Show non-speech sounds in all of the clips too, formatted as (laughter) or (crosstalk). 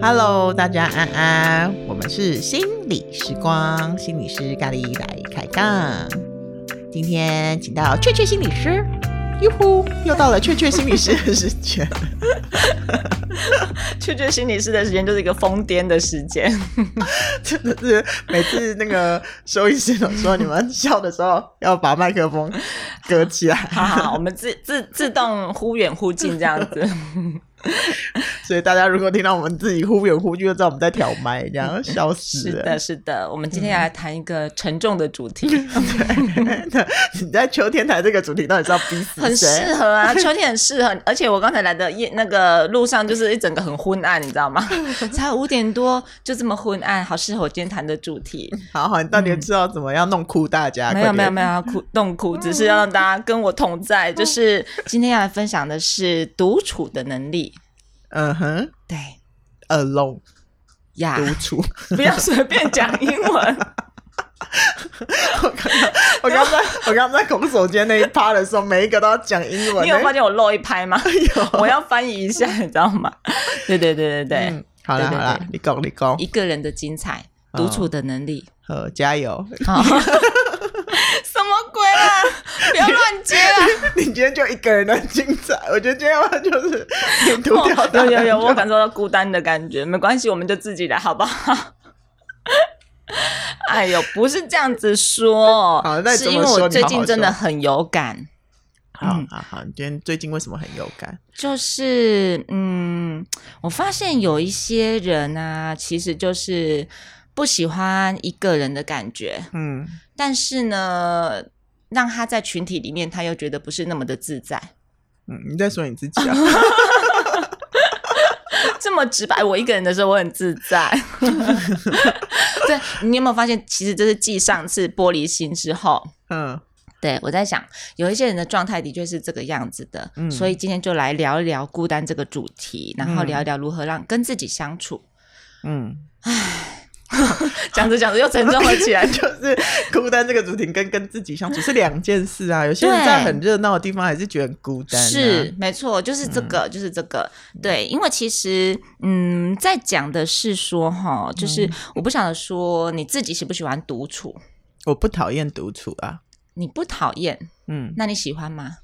Hello，大家安安，我们是心理时光，心理师咖喱来开杠。今天请到雀雀心理师，哟呼，又到了雀雀心理师的时间。(laughs) 雀雀心理师的时间就是一个疯癫的时间，(laughs) 真的是每次那个收音师都说你们笑的时候要把麦克风隔起来，好好，我们自自自动忽远忽近这样子。(laughs) 所以大家如果听到我们自己忽远忽近，就知道我们在调麦，这样 (laughs) 笑死了。是的，是的。我们今天要来谈一个沉重的主题。你在秋天谈这个主题，到底是要逼死谁？很适合啊，秋天很适合。而且我刚才来的夜那个路上，就是一整个很昏暗，你知道吗？才五点多，就这么昏暗，好适合我今天谈的主题。好好，你到底知道怎么样弄哭大家？嗯、没有没有没有要哭弄哭，只是要让大家跟我同在。就是今天要来分享的是独处的能力。嗯哼，对，alone，呀，独处，(laughs) 不要随便讲英文。(laughs) 我刚刚，我刚在，我刚在拱手间那一趴的时候，每一个都要讲英文。你有发现我漏一拍吗？(laughs) 有，我要翻译一下，你知道吗？对对对对对，嗯、好了好了，你讲你讲，一个人的精彩，独处的能力，好、哦，加油。(laughs) 不要乱接啊你！(laughs) 今天就一个人的精彩，我觉得今天要就是你独挑大梁，有有有，我感受到孤单的感觉。没关系，我们就自己来，好不好？(laughs) 哎呦，不是这样子说，好，那是因为我最近真的很有感。好好好，好，你今天最近为什么很有感？就是嗯，我发现有一些人啊，其实就是不喜欢一个人的感觉，嗯。但是呢，让他在群体里面，他又觉得不是那么的自在。嗯，你在说你自己啊？(laughs) 这么直白，我一个人的时候我很自在。(laughs) 对，你有没有发现，其实这是继上次玻璃心之后，嗯，对，我在想，有一些人的状态的确是这个样子的。嗯，所以今天就来聊一聊孤单这个主题，然后聊一聊如何让跟自己相处。嗯，唉。(laughs) 讲着讲着又沉重了起来，(laughs) 就是 (laughs) 孤单这个主题跟跟自己相处是两件事啊。有些人在很热闹的地方还是觉得很孤单，啊，是没错，就是这个，嗯、就是这个。对，因为其实，嗯，在讲的是说，哈，就是我不晓得说你自己喜不喜欢独处。我不讨厌独处啊，你不讨厌，嗯，那你喜欢吗？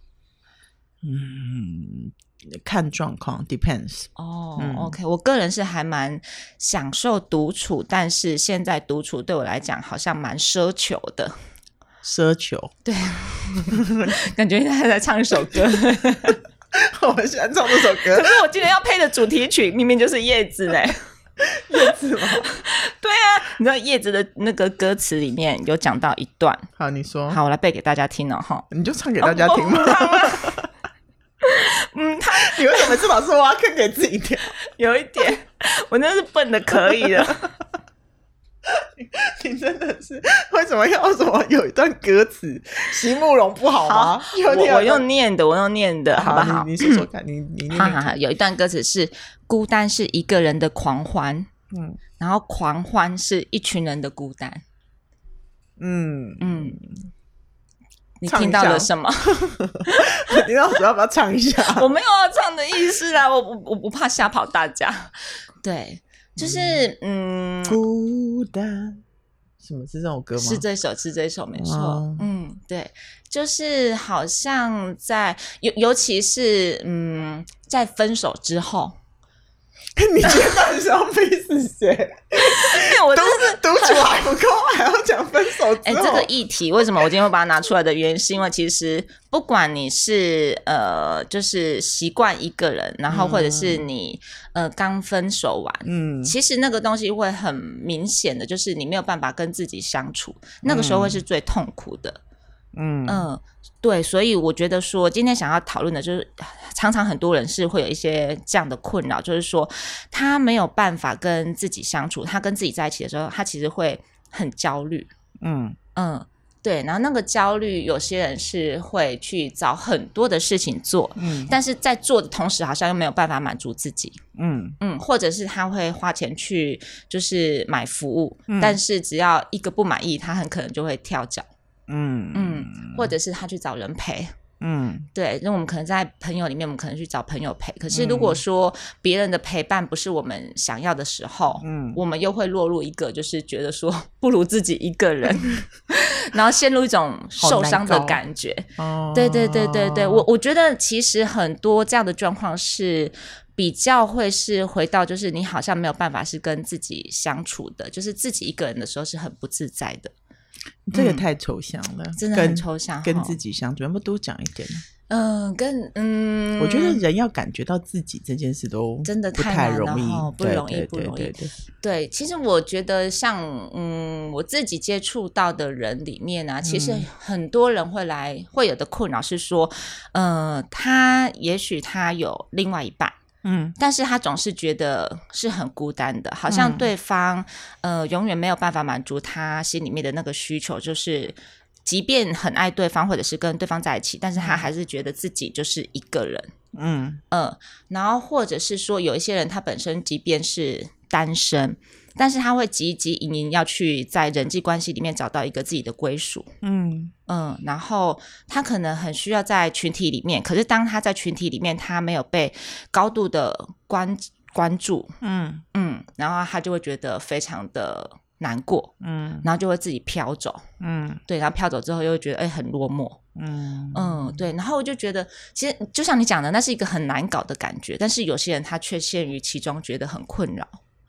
嗯。看状况，depends。哦、oh，OK，我个人是还蛮享受独处，但是现在独处对我来讲好像蛮奢求的。奢求，对，感觉还在唱一首歌。(laughs) 我很喜欢唱这首歌，可是我今天要配的主题曲明明就是叶子嘞，(laughs) 叶子吗？(laughs) 对啊，你知道叶子的那个歌词里面有讲到一段。好，你说。好，我来背给大家听了哈。你就唱给大家听嘛。Oh, (laughs) 嗯，他 (laughs) 你为什么每次把这挖坑给自己跳？(laughs) 有一点，我真的是笨的可以了。你，真的是为什么要什么？有一段歌词，席慕容不好吗？好我我用念的，我用念的，好不好？你，你说说看，你你念，念。好好好，有一段歌词是：孤单是一个人的狂欢，嗯，然后狂欢是一群人的孤单，嗯嗯。你听到了什么？(laughs) 你让我要不要唱一下？(laughs) 我没有要唱的意思啦，我我我不怕吓跑大家。对，就是嗯，嗯，孤单，什么是这首歌吗？是这首，是这首，没错。哦、嗯，对，就是好像在尤尤其是嗯，在分手之后。你今天到底是要逼死谁？我都是独处还不够，还要讲分手。哎、欸，这个议题为什么我今天会把它拿出来的原因，是因为其实不管你是呃，就是习惯一个人，然后或者是你、嗯、呃刚分手完，嗯，其实那个东西会很明显的，就是你没有办法跟自己相处，那个时候会是最痛苦的。嗯嗯，对，所以我觉得说，今天想要讨论的就是，常常很多人是会有一些这样的困扰，就是说他没有办法跟自己相处，他跟自己在一起的时候，他其实会很焦虑。嗯嗯，对，然后那个焦虑，有些人是会去找很多的事情做，嗯，但是在做的同时，好像又没有办法满足自己。嗯嗯，或者是他会花钱去就是买服务，嗯，但是只要一个不满意，他很可能就会跳脚。嗯嗯，或者是他去找人陪。嗯，对，那我们可能在朋友里面，我们可能去找朋友陪。可是如果说别人的陪伴不是我们想要的时候，嗯，我们又会落入一个就是觉得说不如自己一个人，(laughs) 然后陷入一种受伤的感觉。哦，对对对对对，我我觉得其实很多这样的状况是比较会是回到就是你好像没有办法是跟自己相处的，就是自己一个人的时候是很不自在的。这个太抽象了，真的很抽象。跟自己相处，要不多讲一点？嗯，跟嗯，我觉得人要感觉到自己这件事都真的太容易，不容易，不容易。对，其实我觉得像嗯，我自己接触到的人里面啊，其实很多人会来会有的困扰是说，呃，他也许他有另外一半。嗯，但是他总是觉得是很孤单的，好像对方、嗯、呃永远没有办法满足他心里面的那个需求，就是即便很爱对方或者是跟对方在一起，但是他还是觉得自己就是一个人。嗯嗯、呃，然后或者是说有一些人他本身即便是单身。但是他会汲汲营营要去在人际关系里面找到一个自己的归属，嗯。嗯，然后他可能很需要在群体里面，可是当他在群体里面，他没有被高度的关关注，嗯。嗯，然后他就会觉得非常的难过，嗯，然后就会自己飘走，嗯，对，然后飘走之后又会觉得哎很落寞，嗯。嗯，对，然后我就觉得其实就像你讲的，那是一个很难搞的感觉，但是有些人他却陷于其中，觉得很困扰。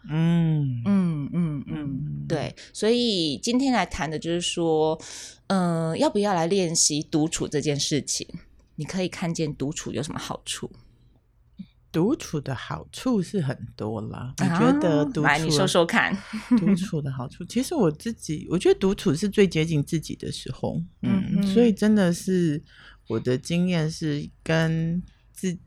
嗯嗯嗯嗯，对，所以今天来谈的就是说，嗯、呃，要不要来练习独处这件事情？你可以看见独处有什么好处？独处的好处是很多啦，你觉得独处？来，你说说看。独处的好处，其实我自己，我觉得独处是最接近自己的时候。嗯，嗯，所以真的是我的经验是跟自。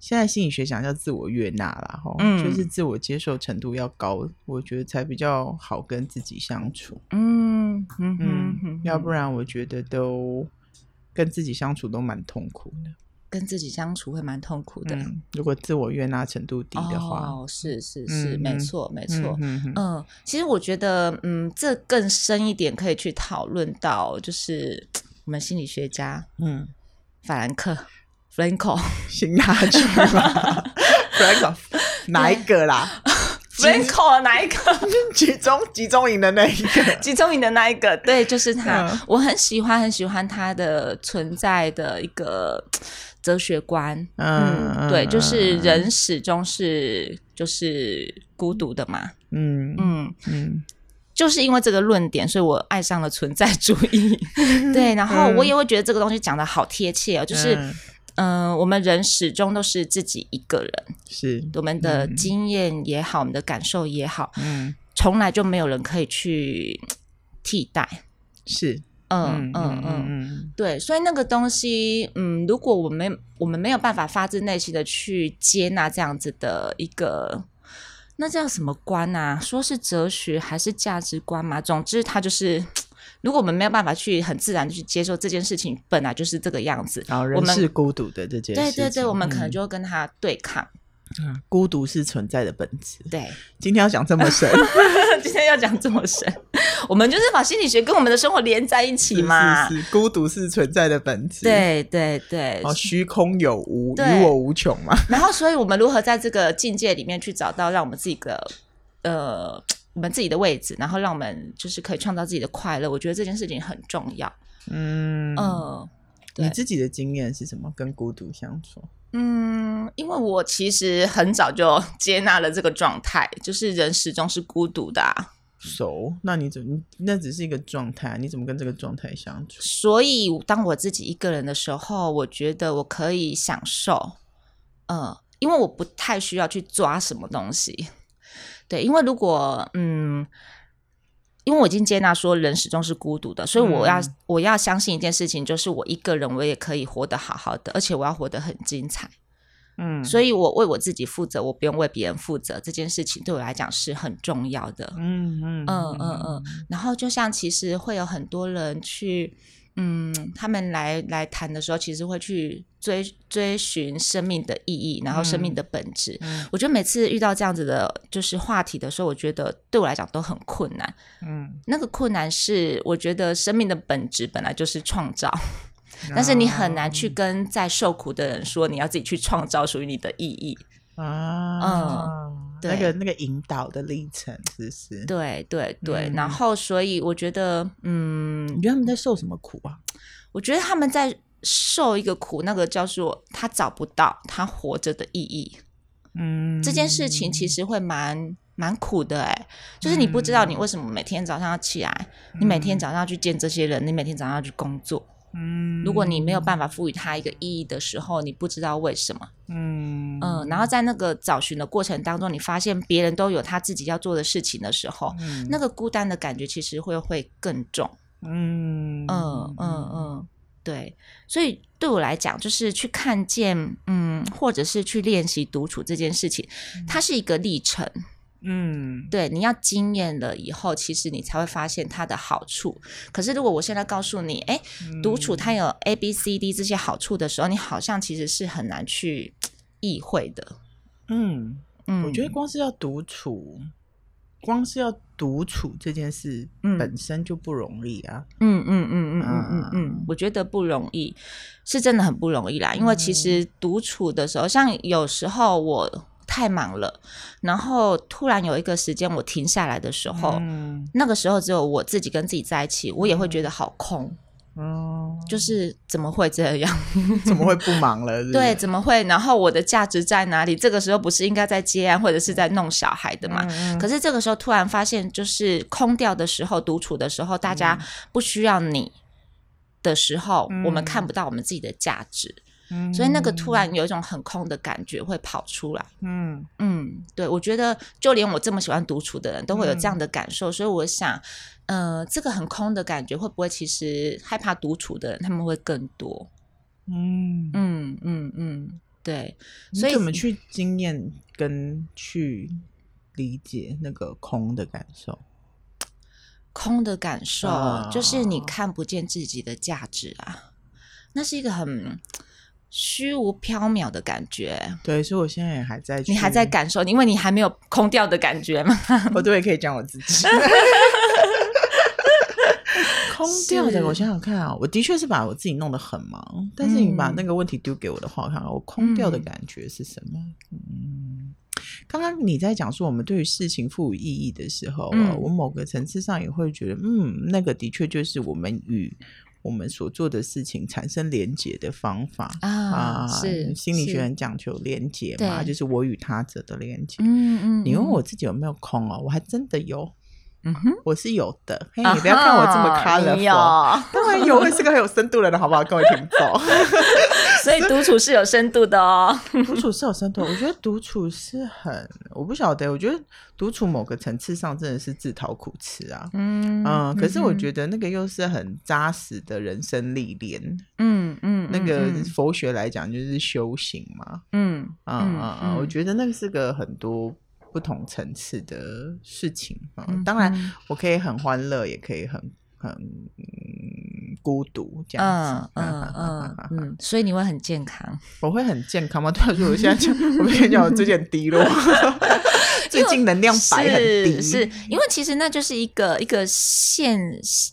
现在心理学讲叫自我悦纳啦，哈、嗯，就是自我接受程度要高，我觉得才比较好跟自己相处。嗯嗯要不然我觉得都跟自己相处都蛮痛苦的。跟自己相处会蛮痛苦的。嗯、如果自我悦纳程度低的话，哦，是是是，嗯、没错没错。嗯，嗯，嗯，其实我觉得，嗯，这更深一点可以去讨论到，就是我们心理学家，嗯，法兰克。Franco 新拿去吗？(laughs) Franco 哪一个啦？(laughs) Franco 哪一个？(laughs) 集中集中营的那一个，集中营的那一个，对，就是他。嗯、我很喜欢很喜欢他的存在的一个哲学观。嗯，嗯对，就是人始终是就是孤独的嘛。嗯嗯嗯。嗯就是因为这个论点，所以我爱上了存在主义。对，然后我也会觉得这个东西讲的好贴切哦，就是。嗯我们人始终都是自己一个人，是我们的经验也好，嗯、我们的感受也好，嗯，从来就没有人可以去替代，是，嗯嗯嗯嗯，嗯对，所以那个东西，嗯，如果我们我们没有办法发自内心的去接纳这样子的一个，那叫什么观啊？说是哲学还是价值观嘛？总之，它就是。如果我们没有办法去很自然的去接受这件事情本来就是这个样子，然后人是孤独的这件事情，对对对，我们可能就会跟他对抗。嗯，孤独是存在的本质。对，今天要讲这么深，(laughs) 今天要讲这么深，我们就是把心理学跟我们的生活连在一起嘛。是是是，孤独是存在的本质。对对对，哦，虚空有无，与我无穷嘛。然后，所以我们如何在这个境界里面去找到让我们自己的呃。我们自己的位置，然后让我们就是可以创造自己的快乐。我觉得这件事情很重要。嗯嗯，呃、你自己的经验是什么？跟孤独相处？嗯，因为我其实很早就接纳了这个状态，就是人始终是孤独的、啊。熟？那你怎么？那只是一个状态，你怎么跟这个状态相处？所以当我自己一个人的时候，我觉得我可以享受。嗯、呃，因为我不太需要去抓什么东西。对，因为如果嗯，因为我已经接纳说人始终是孤独的，所以我要、嗯、我要相信一件事情，就是我一个人我也可以活得好好的，而且我要活得很精彩。嗯，所以我为我自己负责，我不用为别人负责，这件事情对我来讲是很重要的。嗯嗯嗯嗯嗯。然后就像其实会有很多人去嗯，他们来来谈的时候，其实会去追追寻生命的意义，然后生命的本质。嗯，我觉得每次遇到这样子的，就是话题的时候，我觉得对我来讲都很困难。嗯，那个困难是，我觉得生命的本质本来就是创造，(laughs) 但是你很难去跟在受苦的人说，你要自己去创造属于你的意义。啊，嗯，对，那个那个引导的历程，是不是？对对对，嗯、然后所以我觉得，嗯，你觉得他们在受什么苦啊？我觉得他们在受一个苦，那个叫做他找不到他活着的意义。嗯，这件事情其实会蛮蛮苦的，哎，就是你不知道你为什么每天早上要起来，嗯、你每天早上要去见这些人，你每天早上要去工作。嗯，如果你没有办法赋予它一个意义的时候，你不知道为什么。嗯。嗯，然后在那个找寻的过程当中，你发现别人都有他自己要做的事情的时候，嗯、那个孤单的感觉其实会会更重。嗯。嗯嗯嗯，对。所以对我来讲，就是去看见，嗯，或者是去练习独处这件事情，它是一个历程。嗯，对，你要经验了以后，其实你才会发现它的好处。可是如果我现在告诉你，哎，独处它有 A、B、C、D 这些好处的时候，你好像其实是很难去 (tsk) 意会的。嗯嗯，我觉得光是要独处，光是要独处这件事本身就不容易啊。嗯嗯嗯嗯嗯嗯嗯，我觉得不容易，是真的很不容易啦。因为其实独处的时候，像有时候我。太忙了，然后突然有一个时间我停下来的时候，嗯、那个时候只有我自己跟自己在一起，我也会觉得好空。嗯，就是怎么会这样？(laughs) 怎么会不忙了是不是？对，怎么会？然后我的价值在哪里？这个时候不是应该在接案或者是在弄小孩的嘛？嗯、可是这个时候突然发现，就是空掉的时候，独处的时候，大家不需要你的时候，嗯、我们看不到我们自己的价值。所以那个突然有一种很空的感觉会跑出来。嗯嗯，对，我觉得就连我这么喜欢独处的人都会有这样的感受。嗯、所以我想，呃，这个很空的感觉会不会其实害怕独处的人他们会更多？嗯嗯嗯嗯，对。所以怎么去经验跟去理解那个空的感受？空的感受、哦、就是你看不见自己的价值啊，那是一个很。虚无缥缈的感觉，对，所以我现在也还在，你还在感受，因为你还没有空掉的感觉嘛。我都也可以讲我自己，(laughs) 空掉的。我想想看啊，我的确是把我自己弄得很忙，但是你把那个问题丢给我的话，我看看我空掉的感觉是什么？嗯，刚刚你在讲说我们对于事情赋予意义的时候，我某个层次上也会觉得，嗯，那个的确就是我们与。我们所做的事情产生连结的方法啊，是心理学很讲求连结嘛，就是我与他者的连结。嗯嗯，你问我自己有没有空哦？我还真的有，嗯哼，我是有的。嘿，你不要看我这么 colorful，当然有，我是个很有深度的人，好不好？各位听众。(laughs) 所以独处是有深度的哦，(laughs) 独处是有深度。我觉得独处是很，我不晓得，我觉得独处某个层次上真的是自讨苦吃啊。嗯嗯，可是我觉得那个又是很扎实的人生历练。嗯嗯，那个佛学来讲就是修行嘛。嗯嗯嗯嗯，我觉得那个是个很多不同层次的事情啊。当然，我可以很欢乐，也可以很很。孤独这样子，嗯嗯 (laughs) 嗯，所以你会很健康？我会很健康吗？对啊，所以我现在讲，我跟你讲，我最近很低落，(laughs) 最近能量摆很低，是因为其实那就是一个一个线，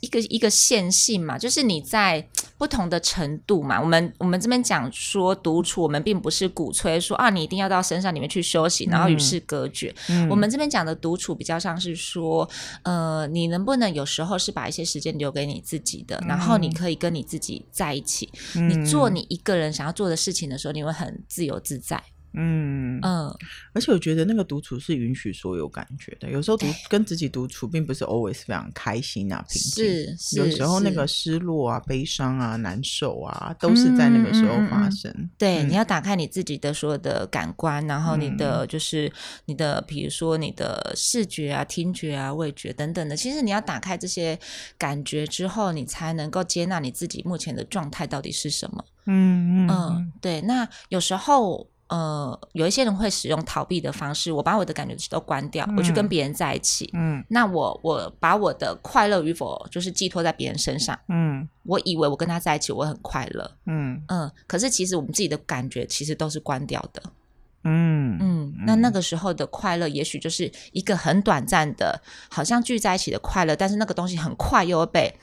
一个一个线性嘛，就是你在不同的程度嘛。我们我们这边讲说独处，我们并不是鼓吹说啊，你一定要到深山里面去休息，然后与世隔绝。我们这边讲的独处，比较像是说，呃，你能不能有时候是把一些时间留给你自己的，然后。你可以跟你自己在一起，嗯、你做你一个人想要做的事情的时候，你会很自由自在。嗯嗯，而且我觉得那个独处是允许所有感觉的。有时候独跟自己独处，并不是 always 非常开心啊，平静。是，有时候那个失落啊、悲伤啊、难受啊，都是在那个时候发生。嗯嗯嗯、对，嗯、你要打开你自己的所有的感官，然后你的就是你的，比如说你的视觉啊、听觉啊、味觉等等的。其实你要打开这些感觉之后，你才能够接纳你自己目前的状态到底是什么。嗯嗯嗯，对。那有时候。呃，有一些人会使用逃避的方式，我把我的感觉都关掉，嗯、我去跟别人在一起。嗯，那我我把我的快乐与否就是寄托在别人身上。嗯，我以为我跟他在一起我很快乐。嗯嗯，可是其实我们自己的感觉其实都是关掉的。嗯嗯，那那个时候的快乐，也许就是一个很短暂的，好像聚在一起的快乐，但是那个东西很快又被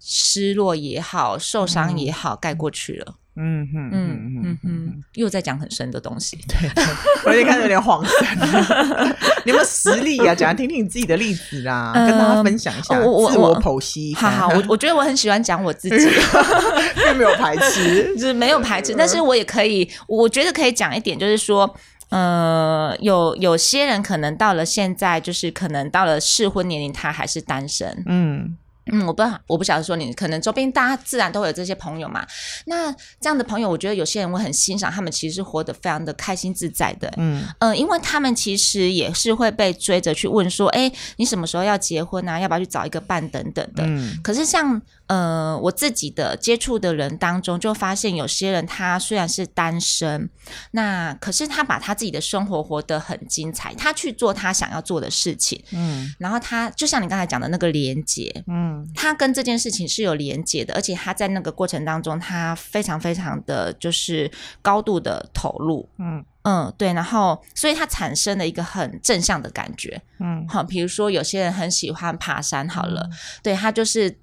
失落也好、受伤也好盖过去了。嗯哼嗯嗯嗯，又在讲很深的东西，对，(laughs) 我已经看有点恍神。(laughs) 你有没有实力啊？讲来听听你自己的例子啦，跟大家分享一下，自我剖析。好好，我我觉得我很喜欢讲我自己，(laughs) 并没有排斥，就是没有排斥，但是我也可以，我觉得可以讲一点，就是说，呃，有有些人可能到了现在，就是可能到了适婚年龄，他还是单身，嗯。嗯，我不我不晓得说你可能周边大家自然都会有这些朋友嘛。那这样的朋友，我觉得有些人会很欣赏他们，其实活得非常的开心自在的。嗯嗯、呃，因为他们其实也是会被追着去问说，哎，你什么时候要结婚啊？要不要去找一个伴等等的。嗯、可是像呃我自己的接触的人当中，就发现有些人他虽然是单身，那可是他把他自己的生活活得很精彩，他去做他想要做的事情。嗯，然后他就像你刚才讲的那个连接，嗯。他跟这件事情是有连接的，而且他在那个过程当中，他非常非常的就是高度的投入，嗯。嗯，对，然后所以他产生了一个很正向的感觉，嗯，好，比如说有些人很喜欢爬山，好了，嗯、对他就是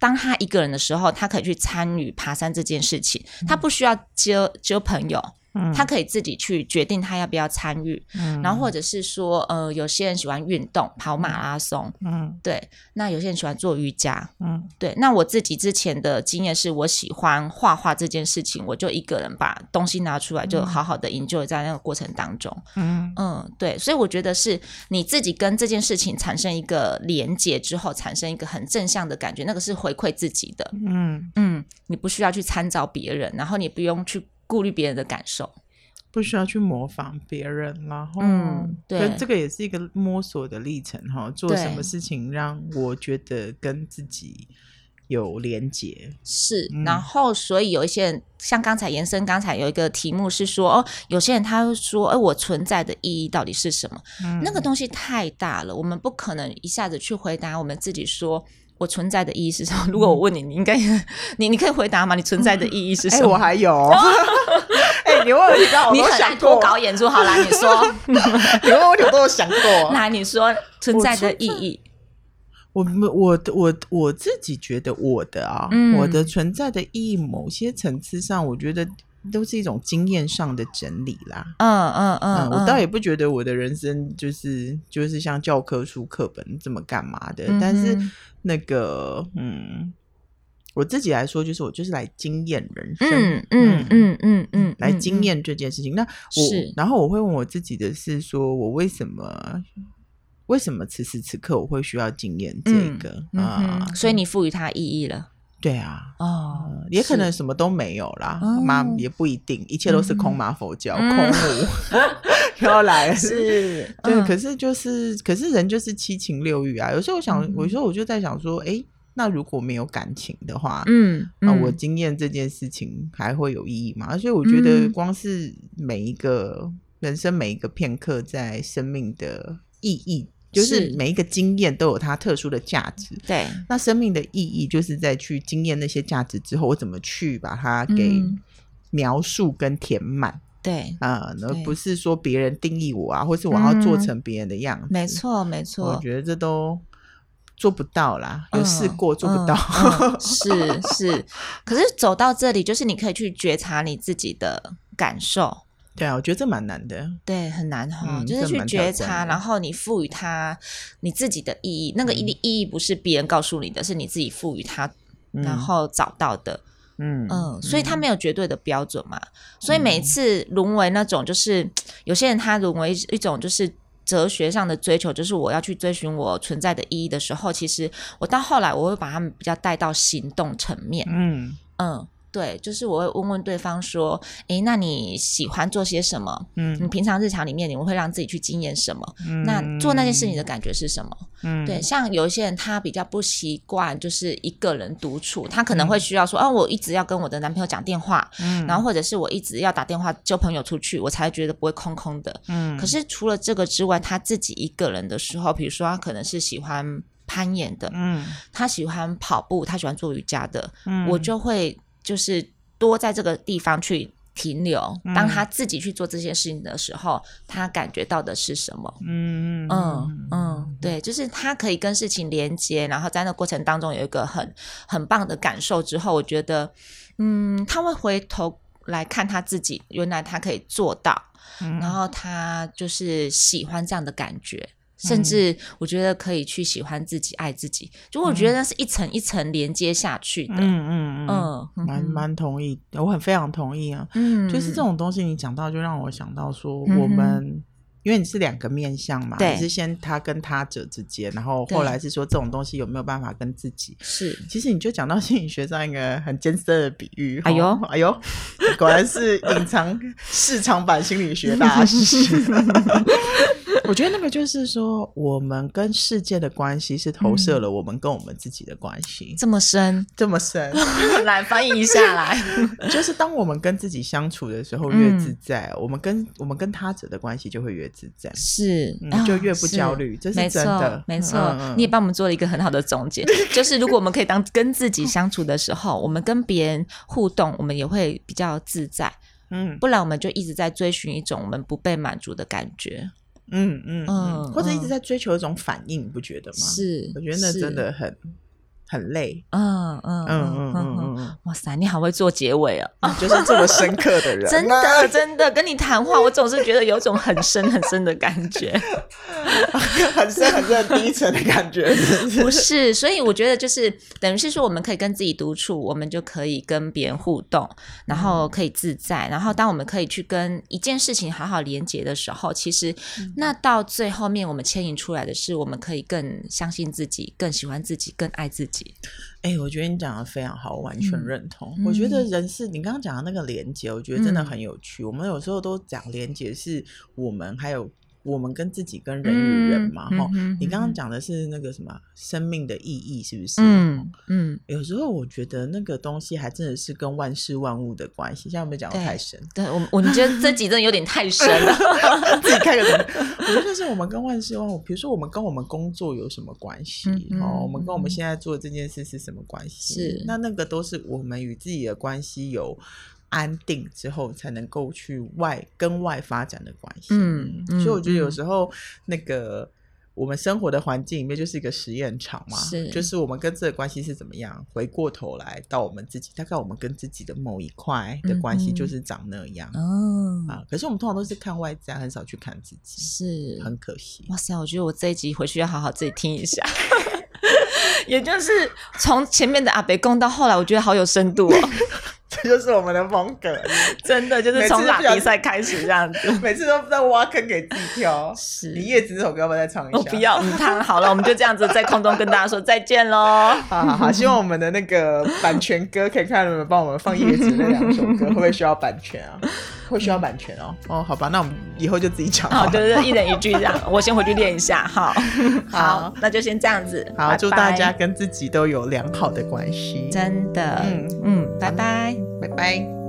当他一个人的时候，他可以去参与爬山这件事情，他不需要交交朋友。嗯，他可以自己去决定他要不要参与，嗯，然后或者是说，呃，有些人喜欢运动，跑马拉松，嗯，对，那有些人喜欢做瑜伽，嗯，对，那我自己之前的经验是我喜欢画画这件事情，我就一个人把东西拿出来，就好好的 enjoy 在那个过程当中，嗯。嗯，对，所以我觉得是你自己跟这件事情产生一个连接之后，产生一个很正向的感觉，那个是回馈自己的，嗯。嗯，你不需要去参照别人，然后你不用去。顾虑别人的感受，不需要去模仿别人，然后，嗯，对，这个也是一个摸索的历程哈。做什么事情让我觉得跟自己有连结？是，嗯、然后所以有一些人，像刚才延伸，刚才有一个题目是说，哦，有些人他会说，哎，我存在的意义到底是什么？嗯、那个东西太大了，我们不可能一下子去回答。我们自己说。我存在的意义是什么？(laughs) 如果我问你，你应该 (laughs) 你你可以回答吗？你存在的意义是什么？欸、我还有，(laughs) 哎、欸，你问我你刚我都想过脱稿演出，好啦，你说，你问我我都有想过。那你说存在的意义？我我我我自己觉得我的啊，嗯、我的存在的意义，某些层次上，我觉得。都是一种经验上的整理啦。嗯嗯嗯，嗯，我倒也不觉得我的人生就是就是像教科书课本这么干嘛的。嗯、但是那个，嗯，我自己来说，就是我就是来经验人生。嗯嗯嗯嗯嗯，来经验这件事情。嗯、那我，是然后我会问我自己的是，说我为什么为什么此时此刻我会需要经验这个、嗯、啊？所以你赋予它意义了。对啊，哦，也可能什么都没有啦，妈也不一定，一切都是空马佛教，空无。(laughs) 又来，是，(laughs) 对，可是就是，可是人就是七情六欲啊。有时候我想，有时候我就在想说，哎，那如果没有感情的话，嗯，那我经验这件事情还会有意义吗？所以我觉得，光是每一个人生每一个片刻在生命的意义。就是每一个经验都有它特殊的价值。对，那生命的意义就是在去经验那些价值之后，我怎么去把它给描述跟填满。对啊，而不是说别人定义我啊，或是我要做成别人的样子。没错，没错，我觉得这都做不到啦。有试过做不到，是是。可是走到这里，就是你可以去觉察你自己的感受。对啊，我觉得这蛮难的。对，很难哈，嗯、就是去觉察，然后你赋予它你自己的意义。那个意义意义不是别人告诉你的，是你自己赋予它，嗯、然后找到的。嗯嗯，所以它没有绝对的标准嘛。嗯、所以每一次沦为那种，就是有些人他沦为一种就是哲学上的追求，就是我要去追寻我存在的意义的时候，其实我到后来我会把他们比较带到行动层面。嗯嗯。对，就是我会问问对方说，诶，那你喜欢做些什么？嗯，你平常日常里面你们会让自己去经验什么？嗯，那做那件事情的感觉是什么？嗯，对，像有一些人他比较不习惯就是一个人独处，他可能会需要说，嗯、啊，我一直要跟我的男朋友讲电话，嗯，然后或者是我一直要打电话叫朋友出去，我才觉得不会空空的。嗯，可是除了这个之外，他自己一个人的时候，比如说他可能是喜欢攀岩的，嗯，他喜欢跑步，他喜欢做瑜伽的，嗯，我就会。就是多在这个地方去停留，当他自己去做这些事情的时候，嗯、他感觉到的是什么？嗯嗯嗯，对，就是他可以跟事情连接，然后在那过程当中有一个很很棒的感受之后，我觉得，嗯，他会回头来看他自己，原来他可以做到，嗯、然后他就是喜欢这样的感觉。甚至我觉得可以去喜欢自己、爱自己，就我觉得那是一层一层连接下去的。嗯嗯嗯，嗯，蛮蛮同意，我很非常同意啊。嗯，就是这种东西你讲到，就让我想到说，我们因为你是两个面向嘛，你是先他跟他者之间，然后后来是说这种东西有没有办法跟自己？是，其实你就讲到心理学上一个很艰涩的比喻。哎呦哎呦，果然是隐藏市场版心理学大师。(laughs) 我觉得那个就是说，我们跟世界的关系是投射了我们跟我们自己的关系，这么深，这么深。(laughs) 来翻译一下来，(laughs) 就是当我们跟自己相处的时候越自在，我们跟我们跟他者的关系就会越自在，是，就越不焦虑。这是真的，没错。你也帮我们做了一个很好的总结，(laughs) 就是如果我们可以当跟自己相处的时候，我们跟别人互动，我们也会比较自在。嗯，不然我们就一直在追寻一种我们不被满足的感觉。嗯嗯嗯，或者一直在追求一种反应，你不觉得吗？是，我觉得那真的很。很累，嗯嗯嗯嗯嗯嗯，哇塞，你好会做结尾啊，就是这么深刻的人，(laughs) 真的真的跟你谈话，我总是觉得有种很深很深的感觉，(laughs) 很深很深低沉的感觉，(laughs) 不是？所以我觉得就是等于是说，我们可以跟自己独处，我们就可以跟别人互动，然后可以自在，然后当我们可以去跟一件事情好好连接的时候，其实那到最后面我们牵引出来的是，我们可以更相信自己，更喜欢自己，更爱自己。哎、欸，我觉得你讲的非常好，我完全认同。嗯、我觉得人是你刚刚讲的那个连接，我觉得真的很有趣。嗯、我们有时候都讲连接是我们还有。我们跟自己跟人与人嘛，哈、嗯，你刚刚讲的是那个什么生命的意义，是不是？嗯嗯，有时候我觉得那个东西还真的是跟万事万物的关系。现在有没有讲的太深？对，我我我觉得这集真的有点太深了，(laughs) 自己开个头。我觉得是我们跟万事万物，比如说我们跟我们工作有什么关系？哦、我们跟我们现在做的这件事是什么关系？是，那那个都是我们与自己的关系有。安定之后，才能够去外跟外发展的关系。嗯，所以我觉得有时候那个我们生活的环境里面就是一个实验场嘛，是，就是我们跟这个关系是怎么样。回过头来到我们自己，大概我们跟自己的某一块的关系就是长那样。哦、嗯、啊，可是我们通常都是看外在，很少去看自己，是很可惜。哇塞，我觉得我这一集回去要好好自己听一下。(laughs) 也就是从前面的阿北公到后来，我觉得好有深度哦。(laughs) 这就是我们的风格，(laughs) 真的就是从打比赛开始这样子，(laughs) 每次都不知道挖坑给自己跳。是，你叶子这首歌要不要再唱一下？我不要，嗯唱好了，我们就这样子在空中跟大家说再见喽。好好好，希望我们的那个版权歌可以看能不能帮我们放叶子那两首歌，会不会需要版权啊？会需要版权哦。哦，好吧，那我们以后就自己讲。好，就是一人一句这样。(laughs) 我先回去练一下。好，好，那就先这样子。好，祝大家跟自己都有良好的关系。真的，嗯嗯，拜拜。拜拜。